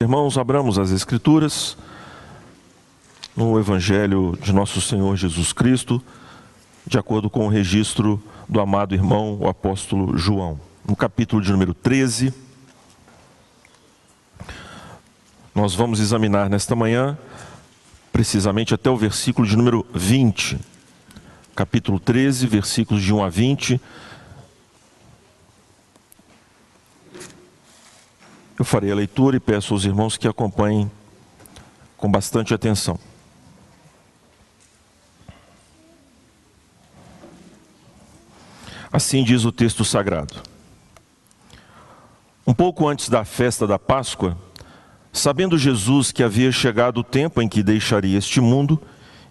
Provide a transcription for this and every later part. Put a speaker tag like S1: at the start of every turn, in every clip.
S1: Irmãos, abramos as Escrituras no Evangelho de Nosso Senhor Jesus Cristo, de acordo com o registro do amado irmão, o apóstolo João. No capítulo de número 13, nós vamos examinar nesta manhã, precisamente até o versículo de número 20. Capítulo 13, versículos de 1 a 20 Eu farei a leitura e peço aos irmãos que acompanhem com bastante atenção. Assim diz o texto sagrado. Um pouco antes da festa da Páscoa, sabendo Jesus que havia chegado o tempo em que deixaria este mundo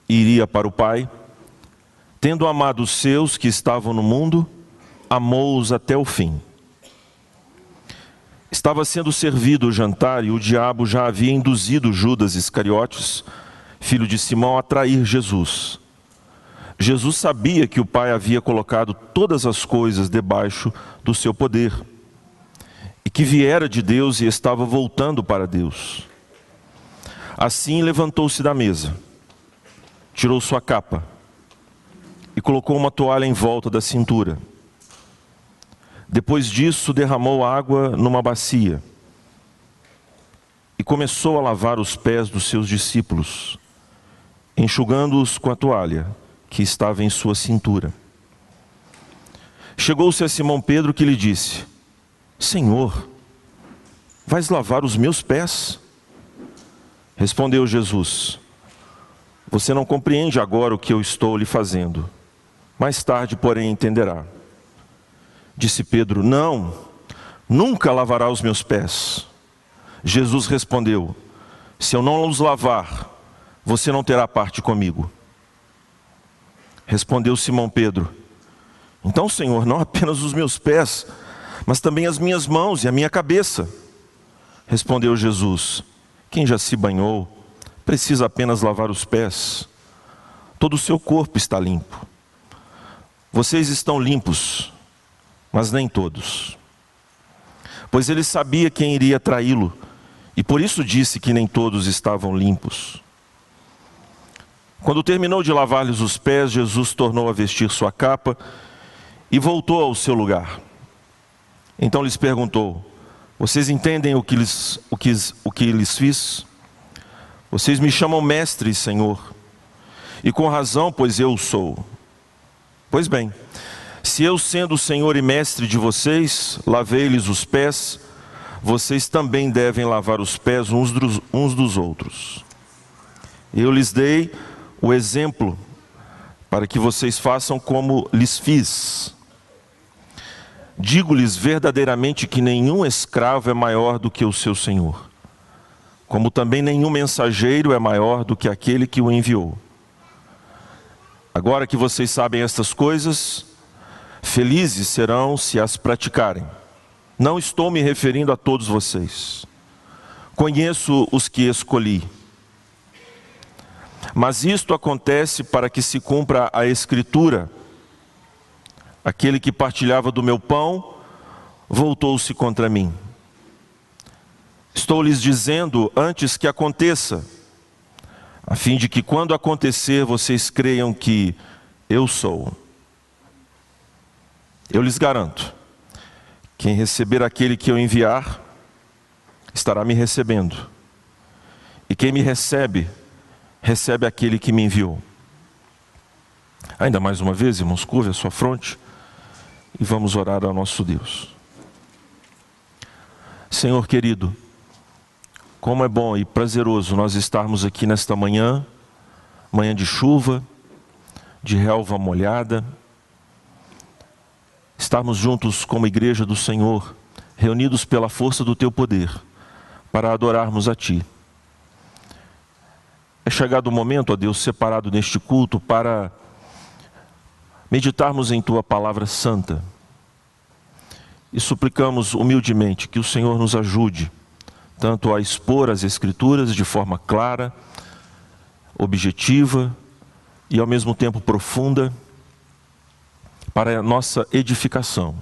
S1: e iria para o Pai, tendo amado os seus que estavam no mundo, amou-os até o fim. Estava sendo servido o jantar e o diabo já havia induzido Judas Iscariotes, filho de Simão, a trair Jesus. Jesus sabia que o Pai havia colocado todas as coisas debaixo do seu poder e que viera de Deus e estava voltando para Deus. Assim levantou-se da mesa, tirou sua capa e colocou uma toalha em volta da cintura. Depois disso, derramou água numa bacia e começou a lavar os pés dos seus discípulos, enxugando-os com a toalha que estava em sua cintura. Chegou-se a Simão Pedro que lhe disse: Senhor, vais lavar os meus pés? Respondeu Jesus: Você não compreende agora o que eu estou lhe fazendo. Mais tarde, porém, entenderá. Disse Pedro: Não, nunca lavará os meus pés. Jesus respondeu: Se eu não os lavar, você não terá parte comigo. Respondeu Simão Pedro: Então, Senhor, não apenas os meus pés, mas também as minhas mãos e a minha cabeça. Respondeu Jesus: Quem já se banhou, precisa apenas lavar os pés. Todo o seu corpo está limpo. Vocês estão limpos, mas nem todos. Pois ele sabia quem iria traí-lo, e por isso disse que nem todos estavam limpos. Quando terminou de lavar-lhes os pés, Jesus tornou a vestir sua capa e voltou ao seu lugar. Então lhes perguntou: Vocês entendem o que lhes, o que, o que lhes fiz? Vocês me chamam mestre, Senhor, e com razão, pois eu sou. Pois bem, se eu, sendo o Senhor e mestre de vocês, lavei-lhes os pés, vocês também devem lavar os pés uns dos, uns dos outros. Eu lhes dei o exemplo para que vocês façam como lhes fiz. Digo-lhes verdadeiramente que nenhum escravo é maior do que o seu senhor, como também nenhum mensageiro é maior do que aquele que o enviou. Agora que vocês sabem estas coisas, Felizes serão se as praticarem. Não estou me referindo a todos vocês. Conheço os que escolhi. Mas isto acontece para que se cumpra a Escritura. Aquele que partilhava do meu pão voltou-se contra mim. Estou lhes dizendo antes que aconteça, a fim de que quando acontecer vocês creiam que eu sou. Eu lhes garanto: quem receber aquele que eu enviar, estará me recebendo. E quem me recebe, recebe aquele que me enviou. Ainda mais uma vez, irmãos, curve a sua fronte e vamos orar ao nosso Deus. Senhor querido, como é bom e prazeroso nós estarmos aqui nesta manhã, manhã de chuva, de relva molhada, estarmos juntos como igreja do Senhor, reunidos pela força do teu poder, para adorarmos a ti. É chegado o momento, ó Deus, separado neste culto para meditarmos em tua palavra santa. E suplicamos humildemente que o Senhor nos ajude, tanto a expor as Escrituras de forma clara, objetiva e ao mesmo tempo profunda para a nossa edificação.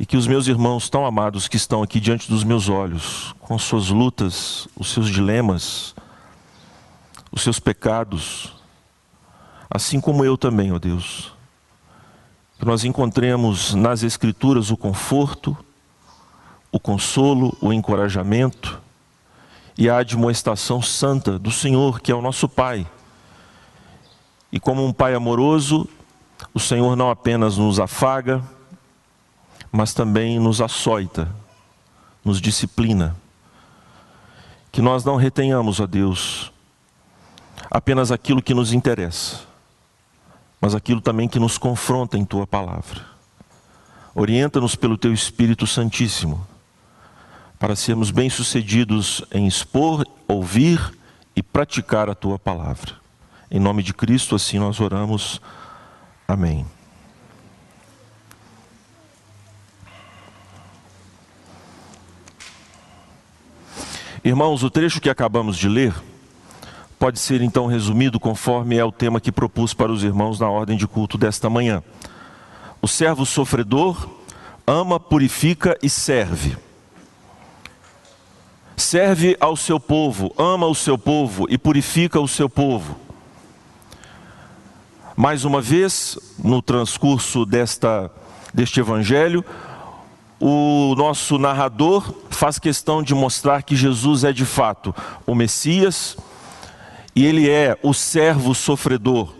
S1: e que os meus irmãos tão amados que estão aqui diante dos meus olhos, com suas lutas, os seus dilemas, os seus pecados, assim como eu também, ó Deus, que nós encontremos nas Escrituras o conforto, o consolo, o encorajamento e a admoestação santa do Senhor, que é o nosso Pai. E como um Pai amoroso, o Senhor não apenas nos afaga, mas também nos açoita, nos disciplina. Que nós não retenhamos, a Deus, apenas aquilo que nos interessa, mas aquilo também que nos confronta em tua palavra. Orienta-nos pelo teu Espírito Santíssimo, para sermos bem-sucedidos em expor, ouvir e praticar a tua palavra. Em nome de Cristo, assim nós oramos. Amém. Irmãos, o trecho que acabamos de ler pode ser então resumido conforme é o tema que propus para os irmãos na ordem de culto desta manhã. O servo sofredor ama, purifica e serve. Serve ao seu povo, ama o seu povo e purifica o seu povo. Mais uma vez, no transcurso desta, deste evangelho, o nosso narrador faz questão de mostrar que Jesus é de fato o Messias e ele é o servo sofredor,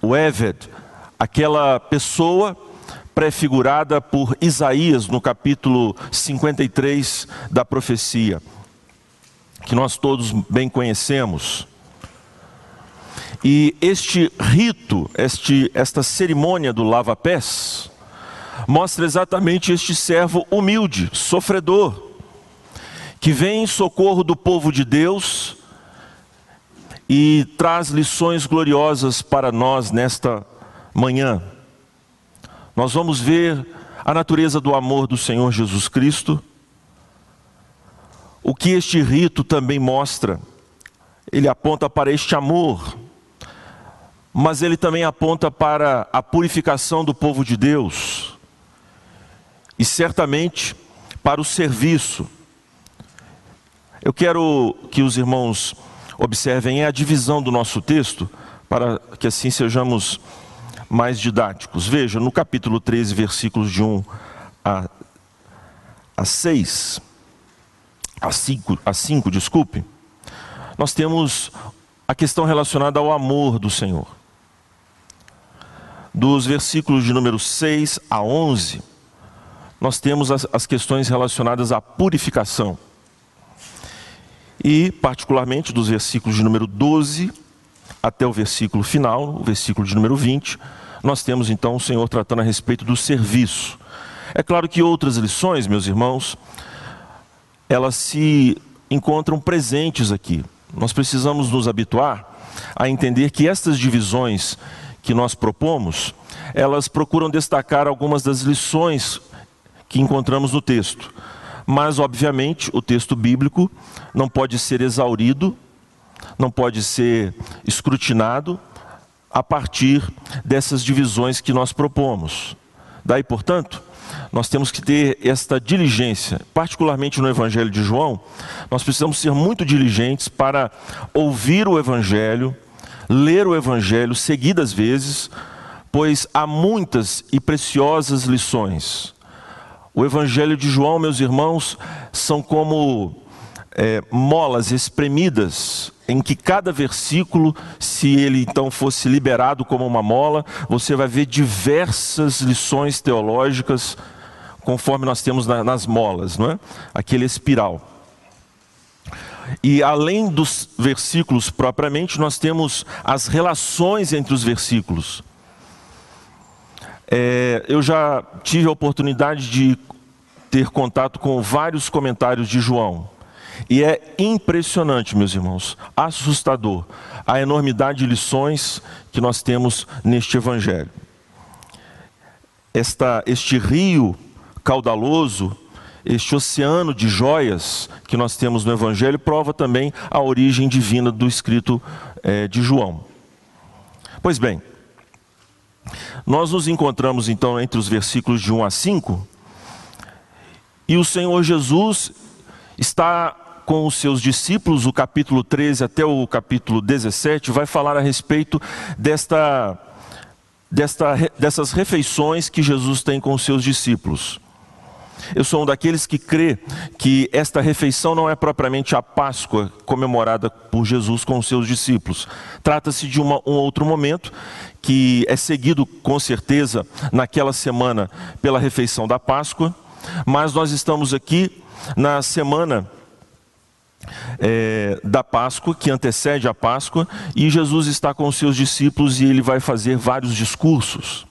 S1: o Eved, aquela pessoa prefigurada por Isaías no capítulo 53 da profecia, que nós todos bem conhecemos. E este rito, este, esta cerimônia do lava-pés, mostra exatamente este servo humilde, sofredor, que vem em socorro do povo de Deus e traz lições gloriosas para nós nesta manhã. Nós vamos ver a natureza do amor do Senhor Jesus Cristo, o que este rito também mostra. Ele aponta para este amor, mas ele também aponta para a purificação do povo de Deus e certamente para o serviço. Eu quero que os irmãos observem a divisão do nosso texto, para que assim sejamos mais didáticos. Veja, no capítulo 13, versículos de 1 a, a 6, a 5, a 5, desculpe, nós temos a questão relacionada ao amor do Senhor. Dos versículos de número 6 a 11, nós temos as, as questões relacionadas à purificação. E, particularmente, dos versículos de número 12 até o versículo final, o versículo de número 20, nós temos então o Senhor tratando a respeito do serviço. É claro que outras lições, meus irmãos, elas se encontram presentes aqui. Nós precisamos nos habituar a entender que estas divisões que nós propomos, elas procuram destacar algumas das lições que encontramos no texto. Mas, obviamente, o texto bíblico não pode ser exaurido, não pode ser escrutinado a partir dessas divisões que nós propomos. Daí, portanto, nós temos que ter esta diligência, particularmente no Evangelho de João, nós precisamos ser muito diligentes para ouvir o Evangelho, ler o Evangelho seguidas vezes, pois há muitas e preciosas lições o Evangelho de João, meus irmãos, são como é, molas espremidas, em que cada versículo, se ele então fosse liberado como uma mola, você vai ver diversas lições teológicas, conforme nós temos na, nas molas, não é? Aquele espiral. E além dos versículos propriamente, nós temos as relações entre os versículos. É, eu já tive a oportunidade de ter contato com vários comentários de João. E é impressionante, meus irmãos, assustador, a enormidade de lições que nós temos neste Evangelho. Esta, este rio caudaloso, este oceano de joias que nós temos no Evangelho, prova também a origem divina do escrito é, de João. Pois bem, nós nos encontramos então entre os versículos de 1 a 5 E o Senhor Jesus está com os seus discípulos, o capítulo 13 até o capítulo 17, vai falar a respeito desta, desta, dessas refeições que Jesus tem com os seus discípulos. Eu sou um daqueles que crê que esta refeição não é propriamente a Páscoa comemorada por Jesus com os seus discípulos. Trata-se de uma, um outro momento que é seguido com certeza naquela semana pela refeição da Páscoa, mas nós estamos aqui na semana é, da Páscoa, que antecede a Páscoa, e Jesus está com os seus discípulos e ele vai fazer vários discursos.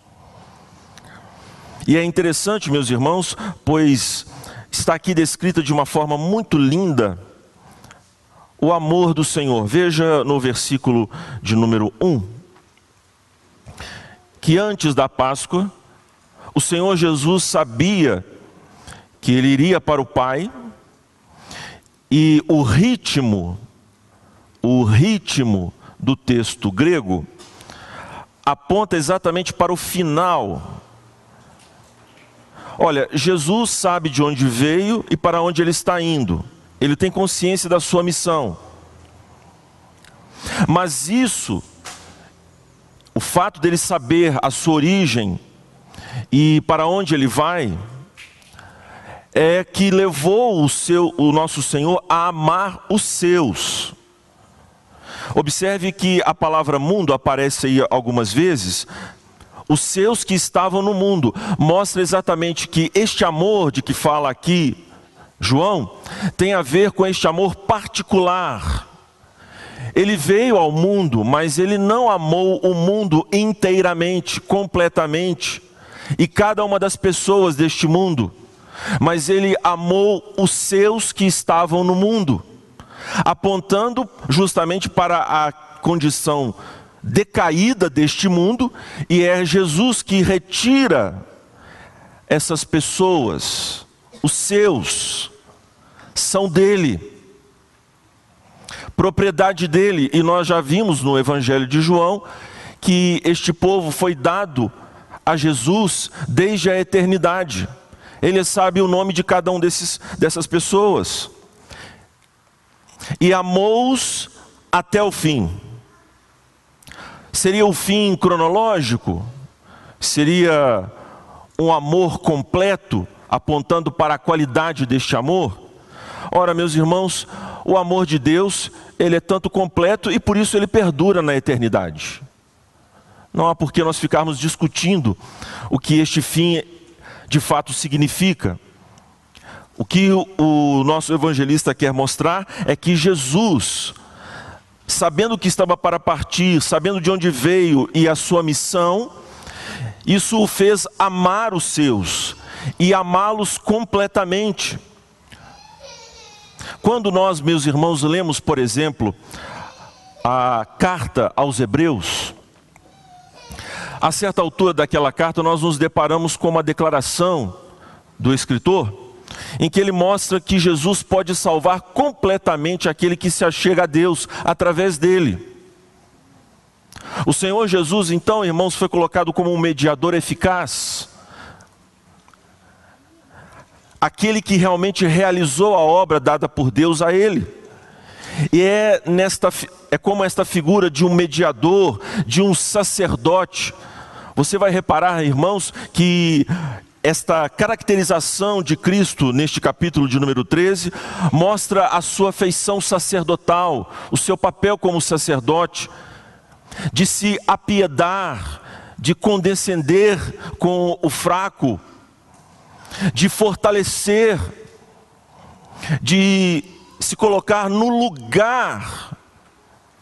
S1: E é interessante, meus irmãos, pois está aqui descrita de uma forma muito linda o amor do Senhor. Veja no versículo de número 1, que antes da Páscoa, o Senhor Jesus sabia que ele iria para o Pai, e o ritmo, o ritmo do texto grego aponta exatamente para o final Olha, Jesus sabe de onde veio e para onde ele está indo. Ele tem consciência da sua missão. Mas isso, o fato dele saber a sua origem e para onde ele vai, é que levou o, seu, o nosso Senhor a amar os seus. Observe que a palavra mundo aparece aí algumas vezes, os seus que estavam no mundo. Mostra exatamente que este amor de que fala aqui João tem a ver com este amor particular. Ele veio ao mundo, mas ele não amou o mundo inteiramente, completamente, e cada uma das pessoas deste mundo, mas ele amou os seus que estavam no mundo, apontando justamente para a condição decaída deste mundo, e é Jesus que retira essas pessoas, os seus, são dele, propriedade dele, e nós já vimos no Evangelho de João que este povo foi dado a Jesus desde a eternidade. Ele sabe o nome de cada um desses, dessas pessoas. E amou-os até o fim. Seria o fim cronológico? Seria um amor completo, apontando para a qualidade deste amor? Ora, meus irmãos, o amor de Deus, ele é tanto completo e por isso ele perdura na eternidade. Não há por que nós ficarmos discutindo o que este fim de fato significa. O que o nosso evangelista quer mostrar é que Jesus sabendo que estava para partir, sabendo de onde veio e a sua missão, isso o fez amar os seus e amá-los completamente. Quando nós, meus irmãos, lemos, por exemplo, a carta aos Hebreus, a certa altura daquela carta nós nos deparamos com uma declaração do escritor em que ele mostra que Jesus pode salvar completamente aquele que se achega a Deus através dele. O Senhor Jesus, então, irmãos, foi colocado como um mediador eficaz. Aquele que realmente realizou a obra dada por Deus a ele. E é, nesta, é como esta figura de um mediador, de um sacerdote. Você vai reparar, irmãos, que esta caracterização de Cristo neste capítulo de número 13 mostra a sua feição sacerdotal, o seu papel como sacerdote, de se apiedar, de condescender com o fraco, de fortalecer, de se colocar no lugar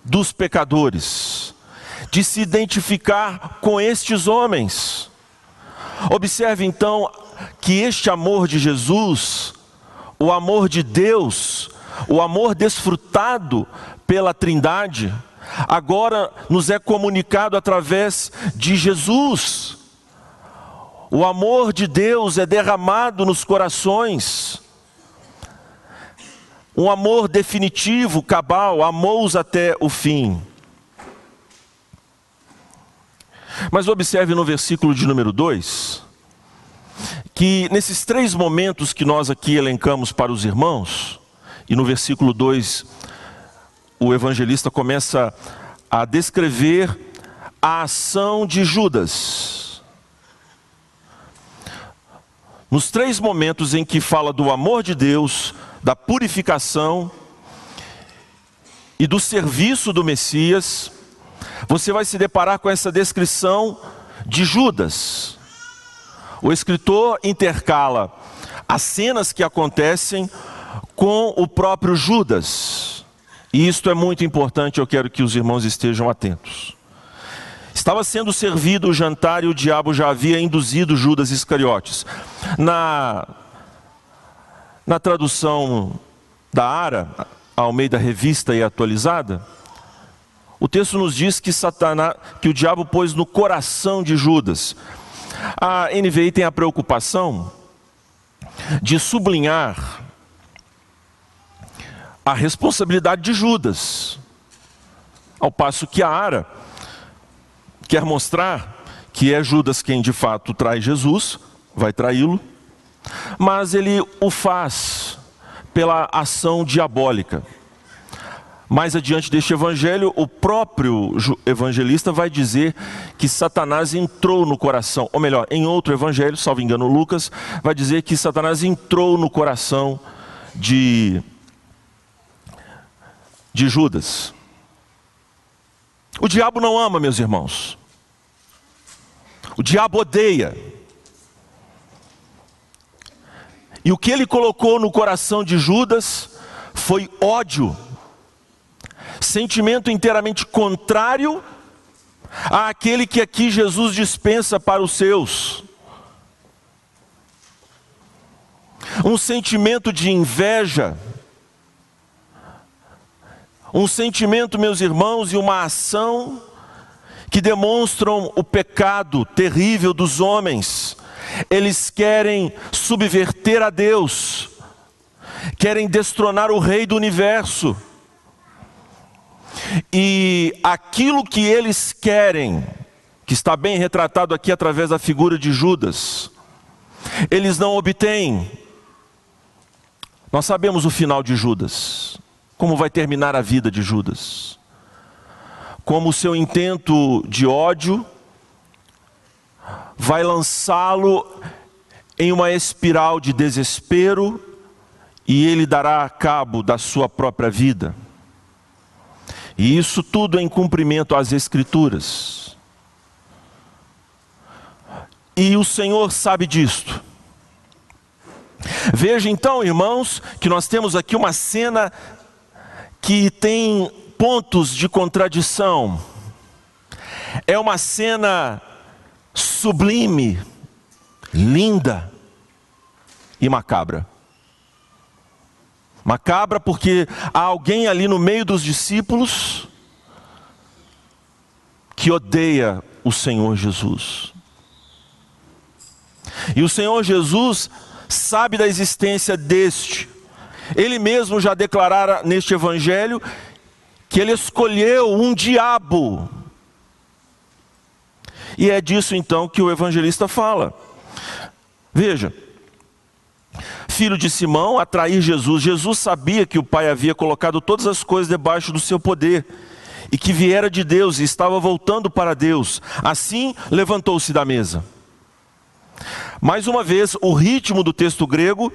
S1: dos pecadores, de se identificar com estes homens Observe então que este amor de Jesus, o amor de Deus, o amor desfrutado pela Trindade, agora nos é comunicado através de Jesus. O amor de Deus é derramado nos corações. Um amor definitivo, cabal, amou-os até o fim. Mas observe no versículo de número 2, que nesses três momentos que nós aqui elencamos para os irmãos, e no versículo 2, o evangelista começa a descrever a ação de Judas. Nos três momentos em que fala do amor de Deus, da purificação e do serviço do Messias, você vai se deparar com essa descrição de Judas. O escritor intercala as cenas que acontecem com o próprio Judas. E isto é muito importante, eu quero que os irmãos estejam atentos. Estava sendo servido o jantar e o diabo já havia induzido Judas Iscariotes. Na, na tradução da Ara, ao meio da revista e atualizada, o texto nos diz que Satanás, que o diabo pôs no coração de Judas. A NVI tem a preocupação de sublinhar a responsabilidade de Judas, ao passo que a Ara quer mostrar que é Judas quem de fato trai Jesus, vai traí-lo, mas ele o faz pela ação diabólica. Mais adiante deste evangelho, o próprio evangelista vai dizer que Satanás entrou no coração, ou melhor, em outro evangelho, salvo engano Lucas, vai dizer que Satanás entrou no coração de, de Judas. O diabo não ama, meus irmãos. O diabo odeia. E o que ele colocou no coração de Judas foi ódio, sentimento inteiramente contrário àquele que aqui Jesus dispensa para os seus. Um sentimento de inveja, um sentimento, meus irmãos, e uma ação que demonstram o pecado terrível dos homens. Eles querem subverter a Deus, querem destronar o Rei do universo. E aquilo que eles querem, que está bem retratado aqui através da figura de Judas, eles não obtêm. Nós sabemos o final de Judas, como vai terminar a vida de Judas como o seu intento de ódio vai lançá-lo em uma espiral de desespero e ele dará cabo da sua própria vida. E isso tudo em cumprimento às Escrituras. E o Senhor sabe disto. Veja então, irmãos, que nós temos aqui uma cena que tem pontos de contradição. É uma cena sublime, linda e macabra. Macabra porque há alguém ali no meio dos discípulos que odeia o Senhor Jesus. E o Senhor Jesus sabe da existência deste. Ele mesmo já declarara neste evangelho que ele escolheu um diabo. E é disso então que o evangelista fala. Veja, filho de Simão, atrair Jesus. Jesus sabia que o Pai havia colocado todas as coisas debaixo do seu poder e que viera de Deus e estava voltando para Deus. Assim, levantou-se da mesa. Mais uma vez, o ritmo do texto grego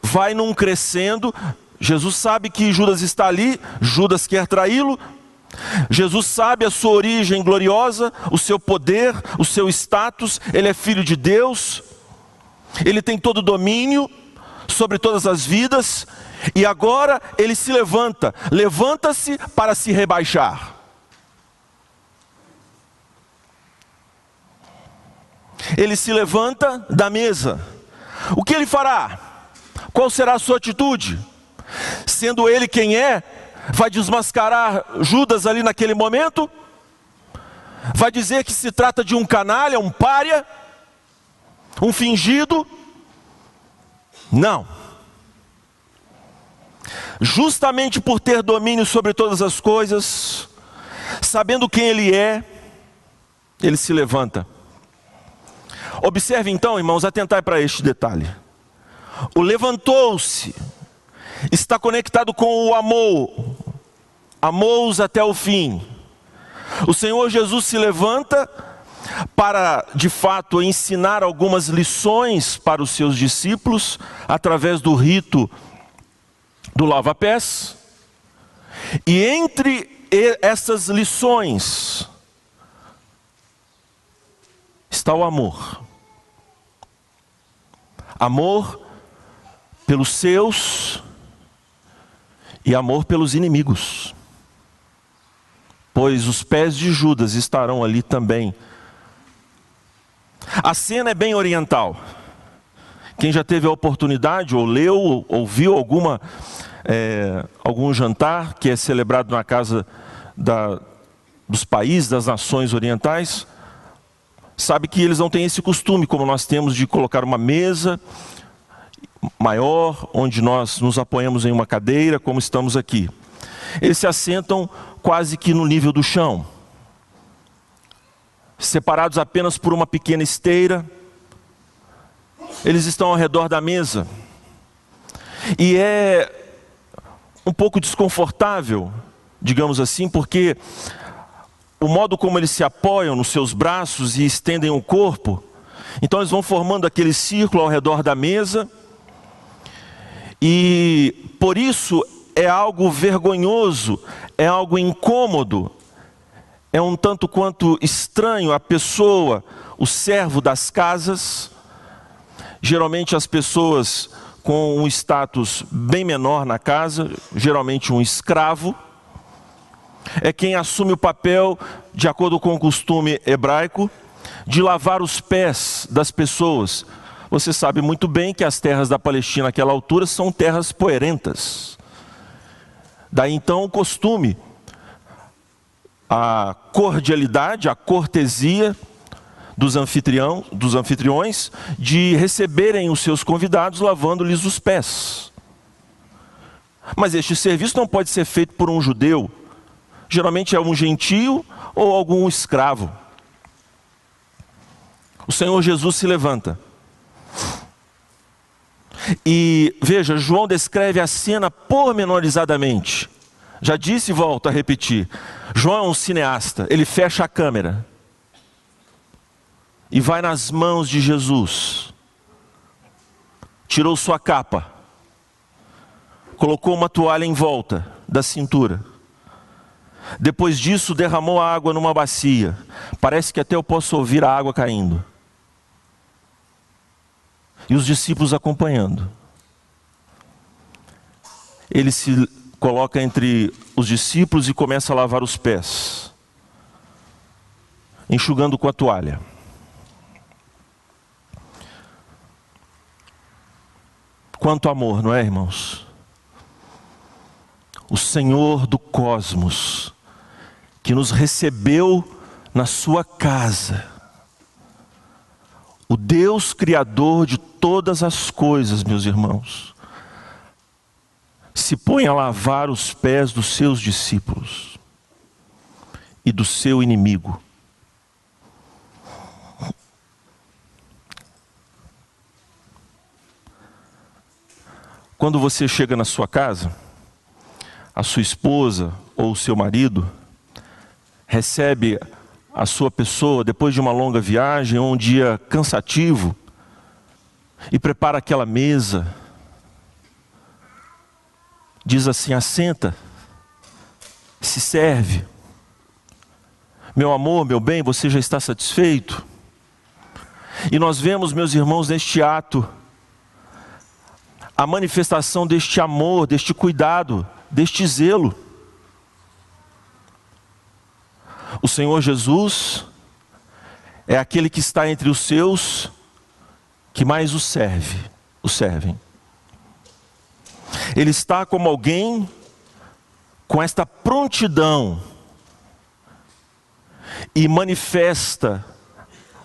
S1: vai num crescendo, Jesus sabe que Judas está ali, Judas quer traí-lo. Jesus sabe a sua origem gloriosa, o seu poder, o seu status, ele é filho de Deus, ele tem todo o domínio sobre todas as vidas, e agora ele se levanta, levanta-se para se rebaixar. Ele se levanta da mesa. O que ele fará? Qual será a sua atitude? Sendo ele quem é, vai desmascarar Judas ali naquele momento? Vai dizer que se trata de um canalha, um pária, um fingido? Não. Justamente por ter domínio sobre todas as coisas, sabendo quem ele é, ele se levanta. Observe então, irmãos, atentai para este detalhe. O levantou-se está conectado com o amor, amou-os até o fim. O Senhor Jesus se levanta para, de fato, ensinar algumas lições para os seus discípulos através do rito do lava-pés. E entre essas lições está o amor. Amor pelos seus e amor pelos inimigos. Pois os pés de Judas estarão ali também. A cena é bem oriental. Quem já teve a oportunidade, ou leu, ou viu alguma, é, algum jantar que é celebrado na casa da, dos países, das nações orientais, sabe que eles não têm esse costume, como nós temos, de colocar uma mesa maior, onde nós nos apoiamos em uma cadeira, como estamos aqui. Eles se assentam quase que no nível do chão, separados apenas por uma pequena esteira. Eles estão ao redor da mesa. E é um pouco desconfortável, digamos assim, porque o modo como eles se apoiam nos seus braços e estendem o corpo, então eles vão formando aquele círculo ao redor da mesa e por isso é algo vergonhoso, é algo incômodo, é um tanto quanto estranho a pessoa, o servo das casas, geralmente as pessoas com um status bem menor na casa, geralmente um escravo, é quem assume o papel, de acordo com o costume hebraico, de lavar os pés das pessoas, você sabe muito bem que as terras da Palestina naquela altura são terras poerentas. Daí então o costume, a cordialidade, a cortesia dos, anfitrião, dos anfitriões de receberem os seus convidados lavando-lhes os pés. Mas este serviço não pode ser feito por um judeu, geralmente é um gentio ou algum escravo. O Senhor Jesus se levanta e veja, João descreve a cena pormenorizadamente. Já disse e volto a repetir. João é um cineasta, ele fecha a câmera e vai nas mãos de Jesus. Tirou sua capa, colocou uma toalha em volta da cintura. Depois disso, derramou a água numa bacia. Parece que até eu posso ouvir a água caindo e os discípulos acompanhando. Ele se coloca entre os discípulos e começa a lavar os pés, enxugando com a toalha. Quanto amor, não é, irmãos? O Senhor do cosmos, que nos recebeu na sua casa, o Deus Criador de todas as coisas, meus irmãos, se põe a lavar os pés dos seus discípulos e do seu inimigo. Quando você chega na sua casa, a sua esposa ou o seu marido recebe a sua pessoa depois de uma longa viagem ou um dia cansativo, e prepara aquela mesa. Diz assim: assenta, se serve. Meu amor, meu bem, você já está satisfeito? E nós vemos, meus irmãos, neste ato, a manifestação deste amor, deste cuidado, deste zelo. O Senhor Jesus é aquele que está entre os seus que mais o serve, o servem. Ele está como alguém com esta prontidão e manifesta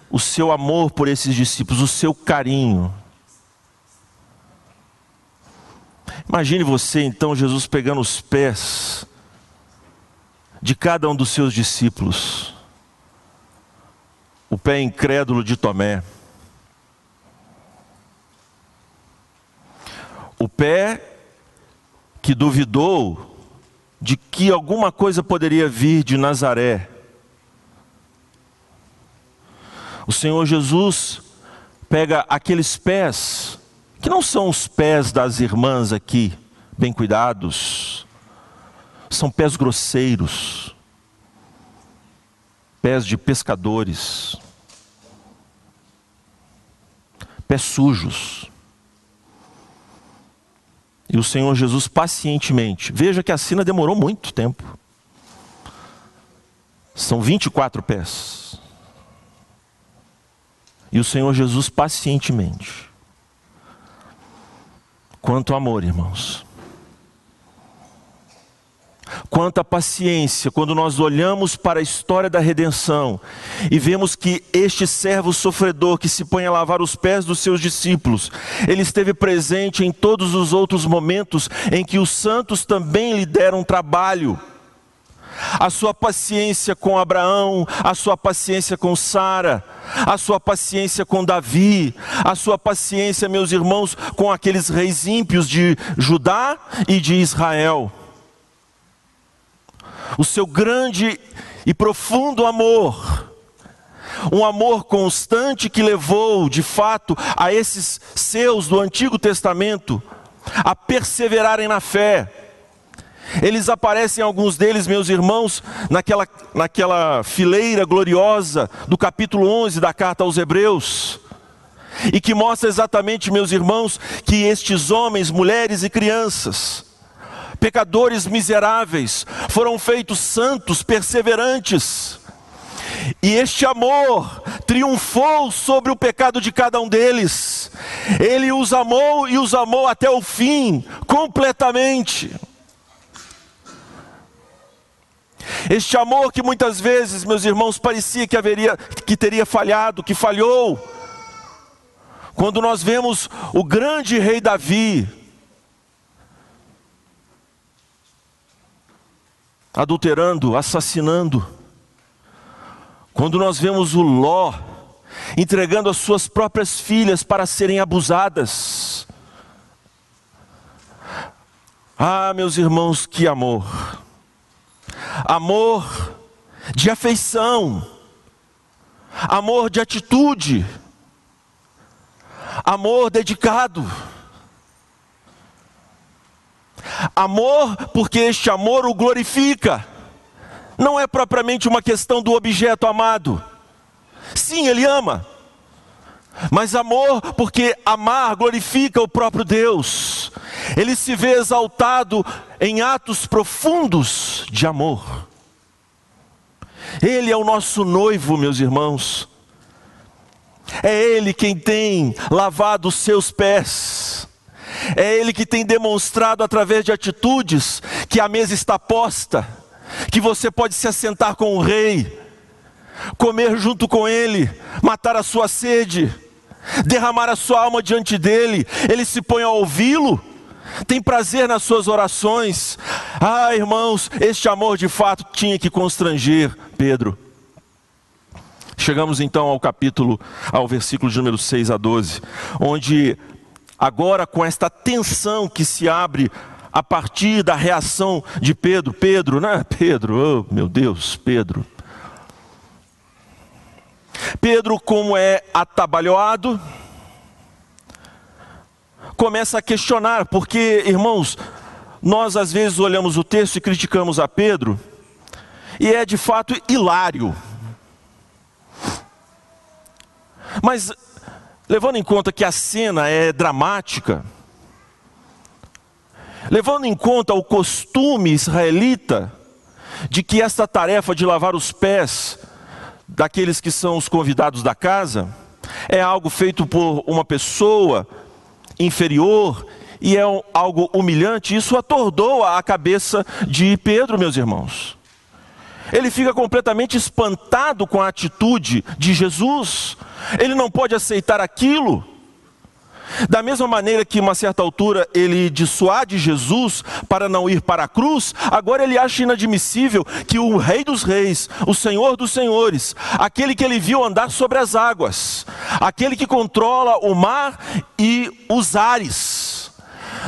S1: o seu amor por esses discípulos, o seu carinho. Imagine você então Jesus pegando os pés de cada um dos seus discípulos, o pé incrédulo de Tomé, o pé que duvidou de que alguma coisa poderia vir de Nazaré. O Senhor Jesus pega aqueles pés, que não são os pés das irmãs aqui, bem cuidados, são pés grosseiros, pés de pescadores, pés sujos. E o Senhor Jesus pacientemente, veja que a sina demorou muito tempo. São 24 pés. E o Senhor Jesus pacientemente. Quanto amor, irmãos. Quanta paciência quando nós olhamos para a história da redenção e vemos que este servo sofredor que se põe a lavar os pés dos seus discípulos, ele esteve presente em todos os outros momentos em que os santos também lhe deram trabalho a sua paciência com Abraão, a sua paciência com Sara, a sua paciência com Davi, a sua paciência, meus irmãos, com aqueles reis ímpios de Judá e de Israel. O seu grande e profundo amor, um amor constante que levou, de fato, a esses seus do Antigo Testamento a perseverarem na fé eles aparecem, alguns deles, meus irmãos, naquela, naquela fileira gloriosa do capítulo 11 da carta aos Hebreus. E que mostra exatamente, meus irmãos, que estes homens, mulheres e crianças, pecadores miseráveis, foram feitos santos, perseverantes. E este amor triunfou sobre o pecado de cada um deles. Ele os amou e os amou até o fim, completamente. Este amor que muitas vezes, meus irmãos, parecia que haveria que teria falhado, que falhou. Quando nós vemos o grande rei Davi adulterando, assassinando. Quando nós vemos o Ló entregando as suas próprias filhas para serem abusadas. Ah, meus irmãos, que amor amor de afeição, amor de atitude, amor dedicado. Amor, porque este amor o glorifica. Não é propriamente uma questão do objeto amado. Sim, ele ama. Mas amor, porque amar glorifica o próprio Deus. Ele se vê exaltado em atos profundos de amor. Ele é o nosso noivo, meus irmãos. É Ele quem tem lavado os seus pés. É Ele que tem demonstrado através de atitudes que a mesa está posta, que você pode se assentar com o rei, comer junto com ele, matar a sua sede, derramar a sua alma diante dele. Ele se põe a ouvi-lo tem prazer nas suas orações. Ah, irmãos, este amor de fato tinha que constranger Pedro. Chegamos então ao capítulo, ao versículo de número 6 a 12, onde agora com esta tensão que se abre a partir da reação de Pedro, Pedro, né? Pedro, oh, meu Deus, Pedro. Pedro, como é atabalhoado, começa a questionar, porque, irmãos, nós às vezes olhamos o texto e criticamos a Pedro, e é de fato hilário. Mas, levando em conta que a cena é dramática, levando em conta o costume israelita de que esta tarefa de lavar os pés daqueles que são os convidados da casa é algo feito por uma pessoa inferior e é algo humilhante, isso atordou a cabeça de Pedro, meus irmãos. Ele fica completamente espantado com a atitude de Jesus, ele não pode aceitar aquilo. Da mesma maneira que, uma certa altura, ele dissuade Jesus para não ir para a cruz, agora ele acha inadmissível que o Rei dos Reis, o Senhor dos Senhores, aquele que ele viu andar sobre as águas, aquele que controla o mar e os ares,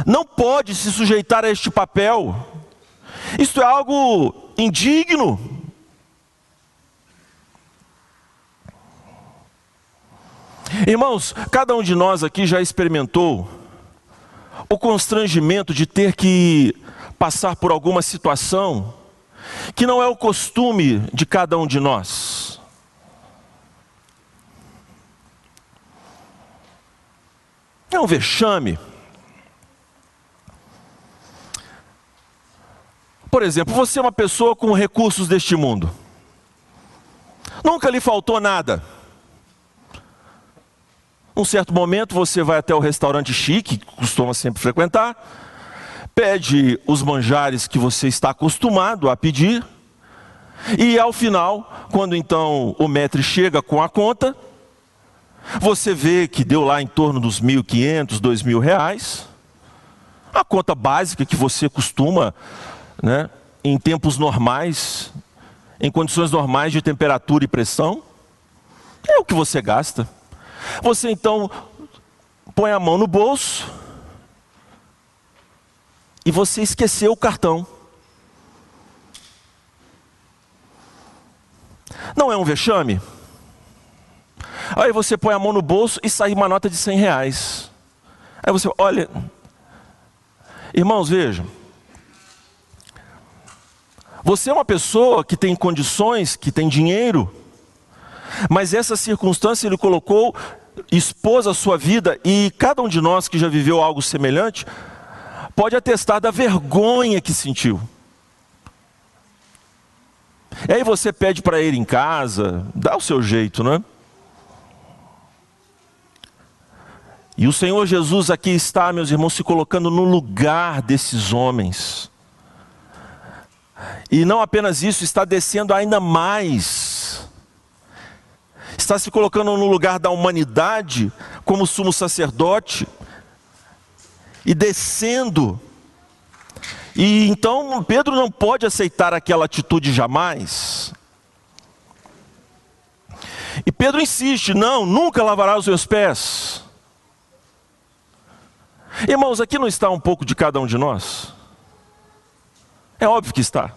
S1: não pode se sujeitar a este papel. Isto é algo indigno. Irmãos, cada um de nós aqui já experimentou o constrangimento de ter que passar por alguma situação que não é o costume de cada um de nós. É um vexame. Por exemplo, você é uma pessoa com recursos deste mundo. Nunca lhe faltou nada. Um certo momento você vai até o restaurante chique, que costuma sempre frequentar, pede os manjares que você está acostumado a pedir, e ao final, quando então o metre chega com a conta, você vê que deu lá em torno dos mil quinhentos, dois mil reais, a conta básica que você costuma, né, em tempos normais, em condições normais de temperatura e pressão, é o que você gasta. Você então põe a mão no bolso e você esqueceu o cartão. Não é um vexame? Aí você põe a mão no bolso e sai uma nota de 100 reais. Aí você, olha, irmãos, vejam. Você é uma pessoa que tem condições, que tem dinheiro, mas essa circunstância ele colocou, expôs a sua vida, e cada um de nós que já viveu algo semelhante, pode atestar da vergonha que sentiu. E aí você pede para ir em casa, dá o seu jeito, não é? E o Senhor Jesus aqui está, meus irmãos, se colocando no lugar desses homens. E não apenas isso, está descendo ainda mais. Está se colocando no lugar da humanidade, como sumo sacerdote, e descendo. E então Pedro não pode aceitar aquela atitude jamais. E Pedro insiste: não, nunca lavará os meus pés. Irmãos, aqui não está um pouco de cada um de nós? É óbvio que está.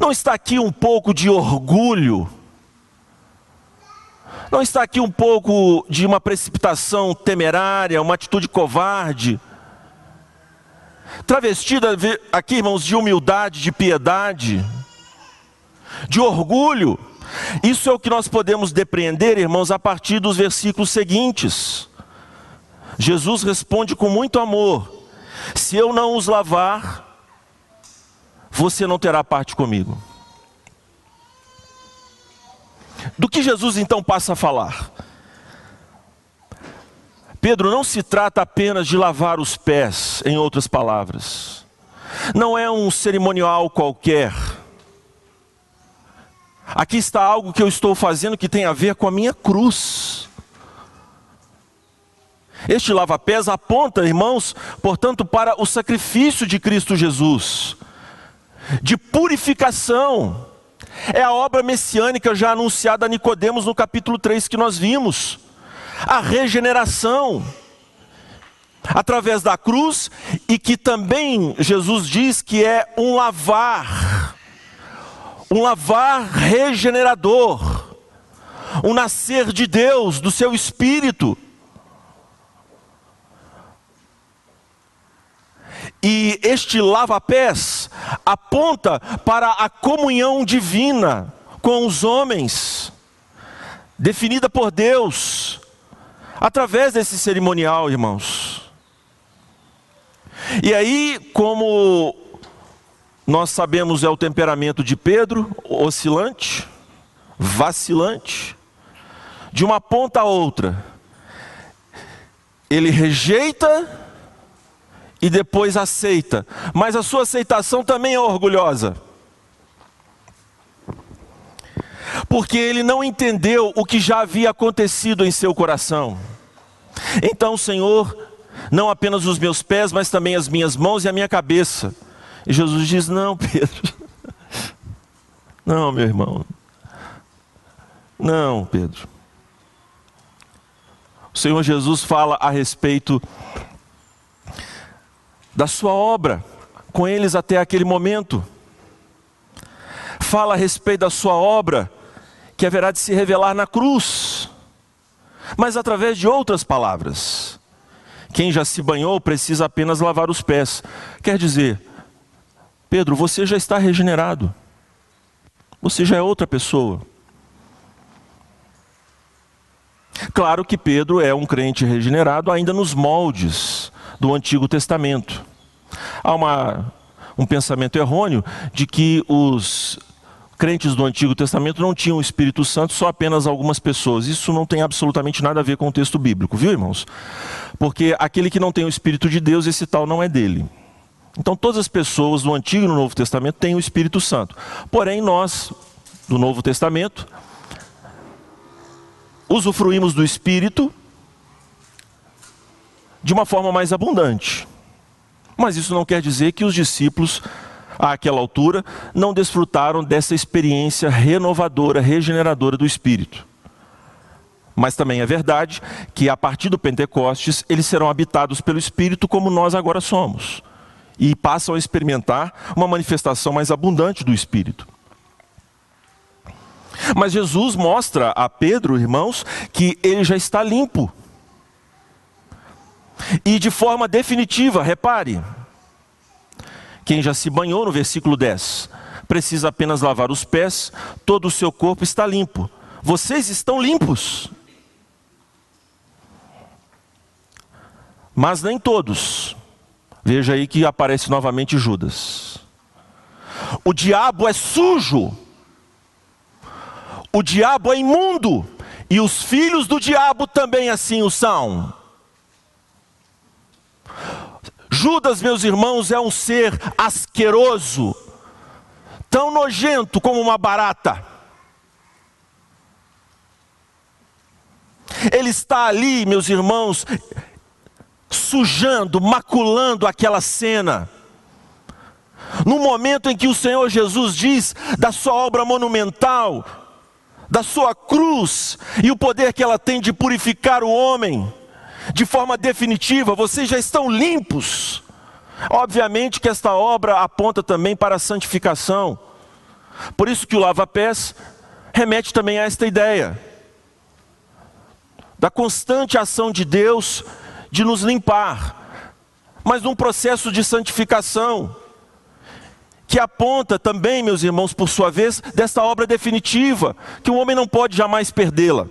S1: Não está aqui um pouco de orgulho? Não está aqui um pouco de uma precipitação temerária, uma atitude covarde? Travestida aqui, irmãos, de humildade, de piedade, de orgulho. Isso é o que nós podemos depreender, irmãos, a partir dos versículos seguintes. Jesus responde com muito amor: Se eu não os lavar, você não terá parte comigo. Do que Jesus então passa a falar? Pedro, não se trata apenas de lavar os pés, em outras palavras. Não é um cerimonial qualquer. Aqui está algo que eu estou fazendo que tem a ver com a minha cruz. Este lava-pés aponta, irmãos, portanto, para o sacrifício de Cristo Jesus, de purificação. É a obra messiânica já anunciada a Nicodemos no capítulo 3 que nós vimos. A regeneração através da cruz e que também Jesus diz que é um lavar, um lavar regenerador, um nascer de Deus, do seu espírito. E este lava-pés aponta para a comunhão divina com os homens, definida por Deus, através desse cerimonial, irmãos. E aí, como nós sabemos é o temperamento de Pedro, oscilante, vacilante, de uma ponta a outra, ele rejeita e depois aceita, mas a sua aceitação também é orgulhosa. Porque ele não entendeu o que já havia acontecido em seu coração. Então, Senhor, não apenas os meus pés, mas também as minhas mãos e a minha cabeça. E Jesus diz: Não, Pedro. Não, meu irmão. Não, Pedro. O Senhor Jesus fala a respeito da sua obra com eles até aquele momento. Fala a respeito da sua obra que haverá de se revelar na cruz, mas através de outras palavras. Quem já se banhou precisa apenas lavar os pés. Quer dizer, Pedro, você já está regenerado. Você já é outra pessoa. Claro que Pedro é um crente regenerado ainda nos moldes do Antigo Testamento. Há uma, um pensamento errôneo de que os crentes do Antigo Testamento não tinham o Espírito Santo, só apenas algumas pessoas. Isso não tem absolutamente nada a ver com o texto bíblico, viu, irmãos? Porque aquele que não tem o Espírito de Deus, esse tal não é dele. Então, todas as pessoas do Antigo e do Novo Testamento têm o Espírito Santo. Porém, nós, do Novo Testamento, usufruímos do Espírito de uma forma mais abundante. Mas isso não quer dizer que os discípulos, àquela altura, não desfrutaram dessa experiência renovadora, regeneradora do Espírito. Mas também é verdade que a partir do Pentecostes eles serão habitados pelo Espírito como nós agora somos. E passam a experimentar uma manifestação mais abundante do Espírito. Mas Jesus mostra a Pedro, irmãos, que ele já está limpo. E de forma definitiva, repare, quem já se banhou no versículo 10, precisa apenas lavar os pés, todo o seu corpo está limpo. Vocês estão limpos. Mas nem todos. Veja aí que aparece novamente Judas. O diabo é sujo. O diabo é imundo. E os filhos do diabo também assim o são. Judas, meus irmãos, é um ser asqueroso, tão nojento como uma barata. Ele está ali, meus irmãos, sujando, maculando aquela cena. No momento em que o Senhor Jesus diz da sua obra monumental, da sua cruz e o poder que ela tem de purificar o homem de forma definitiva, vocês já estão limpos. Obviamente que esta obra aponta também para a santificação. Por isso que o lava-pés remete também a esta ideia da constante ação de Deus de nos limpar, mas num processo de santificação que aponta também, meus irmãos, por sua vez, desta obra definitiva, que o homem não pode jamais perdê-la.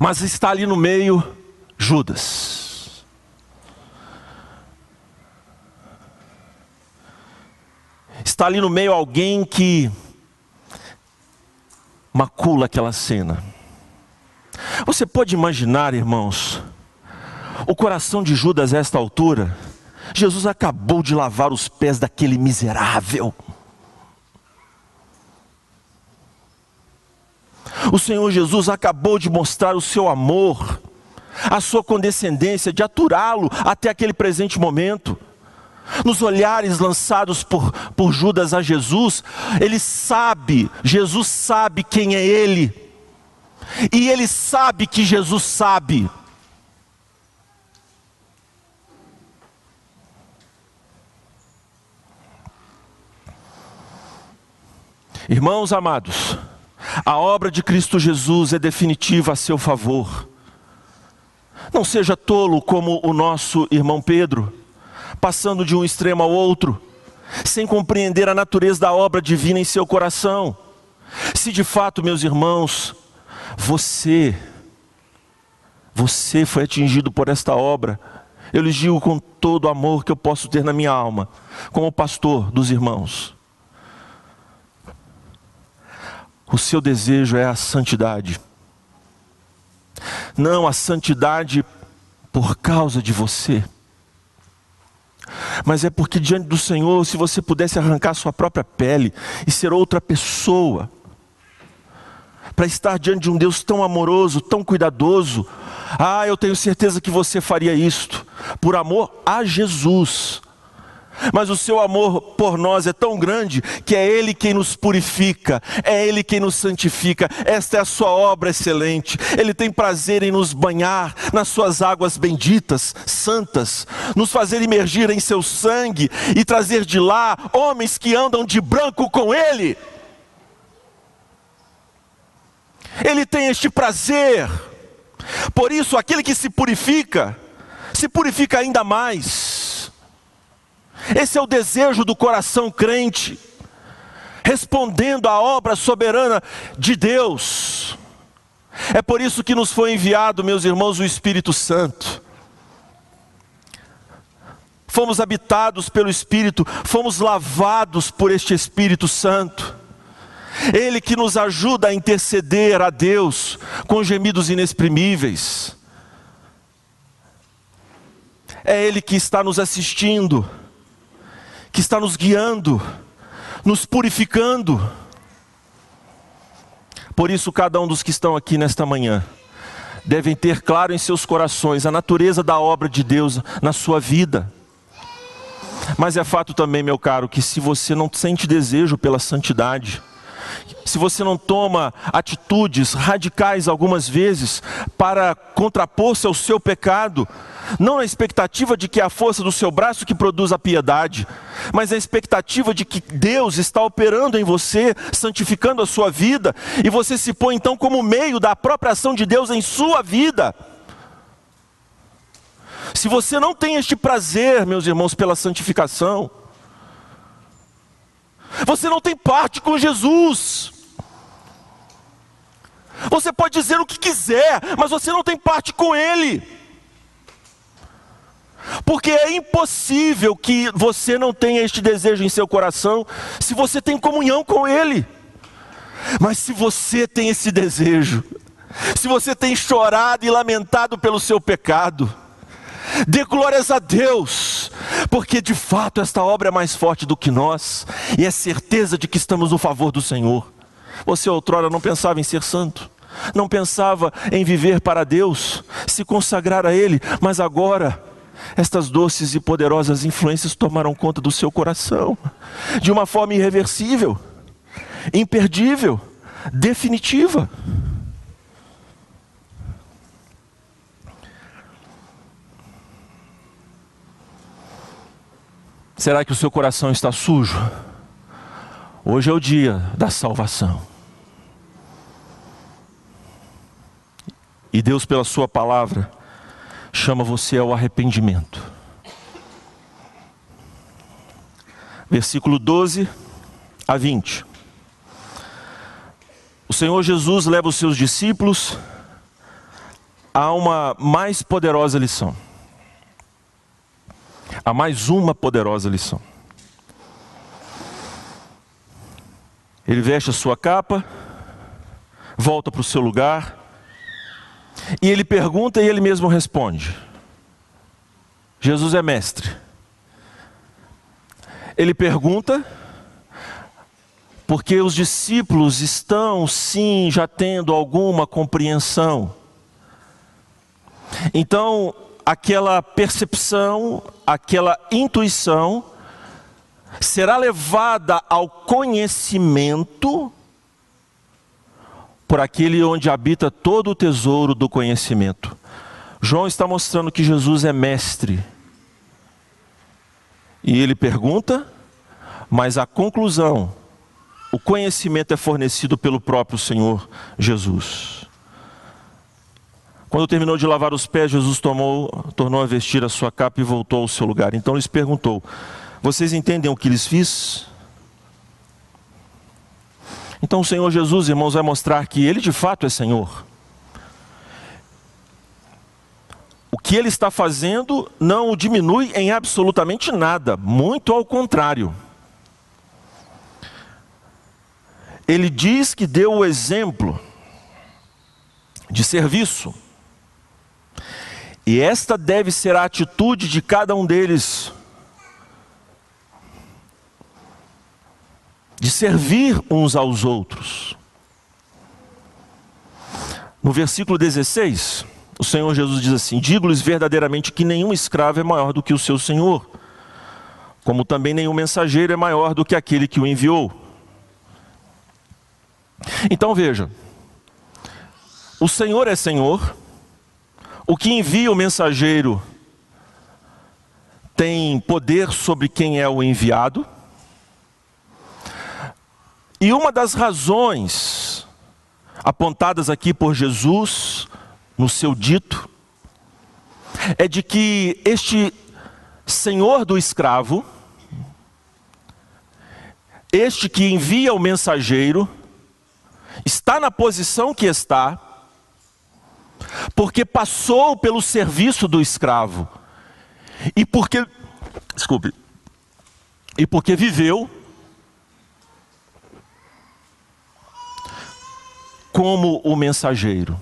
S1: Mas está ali no meio Judas. Está ali no meio alguém que macula aquela cena. Você pode imaginar, irmãos, o coração de Judas a esta altura? Jesus acabou de lavar os pés daquele miserável. O Senhor Jesus acabou de mostrar o seu amor, a sua condescendência, de aturá-lo até aquele presente momento. Nos olhares lançados por, por Judas a Jesus, ele sabe, Jesus sabe quem é ele, e ele sabe que Jesus sabe. Irmãos amados, a obra de Cristo Jesus é definitiva a seu favor. Não seja tolo como o nosso irmão Pedro, passando de um extremo ao outro, sem compreender a natureza da obra divina em seu coração. Se de fato, meus irmãos, você, você foi atingido por esta obra, eu lhes digo com todo o amor que eu posso ter na minha alma, como pastor dos irmãos. O seu desejo é a santidade. Não a santidade por causa de você, mas é porque diante do Senhor, se você pudesse arrancar sua própria pele e ser outra pessoa, para estar diante de um Deus tão amoroso, tão cuidadoso, ah, eu tenho certeza que você faria isto, por amor a Jesus, Mas o seu amor por nós é tão grande que é Ele quem nos purifica, é Ele quem nos santifica. Esta é a sua obra excelente. Ele tem prazer em nos banhar nas suas águas benditas, santas, nos fazer imergir em seu sangue e trazer de lá homens que andam de branco com Ele. Ele tem este prazer. Por isso, aquele que se purifica, se purifica ainda mais. Esse é o desejo do coração crente, respondendo à obra soberana de Deus. É por isso que nos foi enviado, meus irmãos, o Espírito Santo. Fomos habitados pelo Espírito, fomos lavados por este Espírito Santo. Ele que nos ajuda a interceder a Deus com gemidos inexprimíveis. É Ele que está nos assistindo, que está nos guiando, nos purificando. Por isso, cada um dos que estão aqui nesta manhã devem ter claro em seus corações a natureza da obra de Deus na sua vida. Mas é fato também, meu caro, que se você não sente desejo pela santidade, se você não toma atitudes radicais algumas vezes para contrapor-se ao seu pecado, não na expectativa de que é a força do seu braço que produz a piedade, mas na expectativa de que Deus está operando em você, santificando a sua vida, e você se põe então como meio da própria ação de Deus em sua vida. Se você não tem este prazer, meus irmãos, pela santificação, você não tem parte com Jesus. Você pode dizer o que quiser, mas você não tem parte com Ele. Porque é impossível que você não tenha este desejo em seu coração se você tem comunhão com Ele. Mas se você tem esse desejo, se você tem chorado e lamentado pelo seu pecado, Dê glórias a Deus, porque de fato esta obra é mais forte do que nós, e é certeza de que estamos no favor do Senhor. Você outrora não pensava em ser santo, não pensava em viver para Deus, se consagrar a Ele, mas agora estas doces e poderosas influências tomaram conta do seu coração, de uma forma irreversível, imperdível, definitiva. Será que o seu coração está sujo? Hoje é o dia da salvação. E Deus, pela Sua palavra, chama você ao arrependimento. Versículo 12 a 20. O Senhor Jesus leva os seus discípulos a uma mais poderosa lição a mais uma poderosa lição. Ele veste a sua capa, volta para o seu lugar, e ele pergunta e ele mesmo responde. Jesus é mestre. Ele pergunta, porque os discípulos estão, sim, já tendo alguma compreensão. Então, aquela percepção, aquela intuição, será levada ao conhecimento por aquele onde habita todo o tesouro do conhecimento. João está mostrando que Jesus é mestre. E ele pergunta, mas a conclusão, o conhecimento é fornecido pelo próprio Senhor Jesus. Quando terminou de lavar os pés, Jesus tomou, tornou a vestir a sua capa e voltou ao seu lugar. Então lhes perguntou: Vocês entendem o que lhes fiz? Então o Senhor Jesus, irmãos, vai mostrar que Ele de fato é Senhor. O que Ele está fazendo não o diminui em absolutamente nada, muito ao contrário. Ele diz que deu o exemplo de serviço. E esta deve ser a atitude de cada um deles. De servir uns aos outros. No versículo 16, o Senhor Jesus diz assim: Digo-lhes verdadeiramente que nenhum escravo é maior do que o seu senhor. como também nenhum mensageiro é maior do que aquele que o enviou. Então veja, o Senhor é Senhor, o que envia o mensageiro tem poder sobre quem é o enviado, e uma das razões apontadas aqui por Jesus no seu dito é de que este senhor do escravo, este que envia o mensageiro, está na posição que está, porque passou pelo serviço do escravo, e porque, desculpe, e porque viveu como o mensageiro.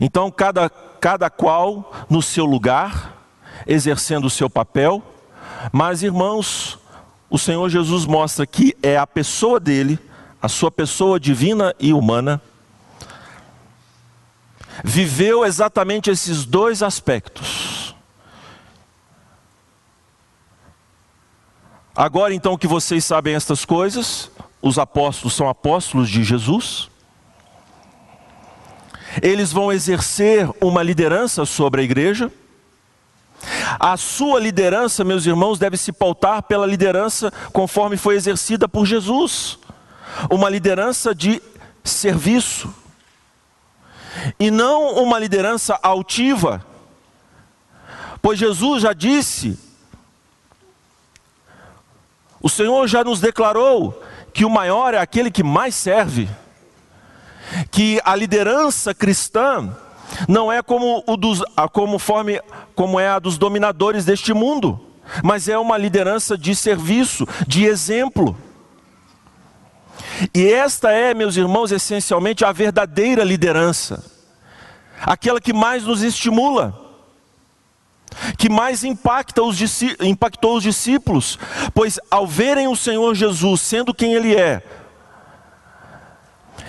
S1: Então, cada, cada qual no seu lugar, exercendo o seu papel, mas irmãos, o Senhor Jesus mostra que é a pessoa dele, a sua pessoa divina e humana, viveu exatamente esses dois aspectos. Agora então que vocês sabem estas coisas, os apóstolos são apóstolos de Jesus, eles vão exercer uma liderança sobre a igreja. A sua liderança, meus irmãos, deve se pautar pela liderança conforme foi exercida por Jesus. Uma liderança de serviço, e não uma liderança altiva, pois Jesus já disse, o Senhor já nos declarou que o maior é aquele que mais serve que a liderança cristã não é como, o dos, como, forme, como é a dos dominadores deste mundo, mas é uma liderança de serviço, de exemplo. E esta é, meus irmãos, essencialmente a verdadeira liderança, aquela que mais nos estimula, que mais impacta os, impactou os discípulos, pois ao verem o Senhor Jesus sendo quem Ele é,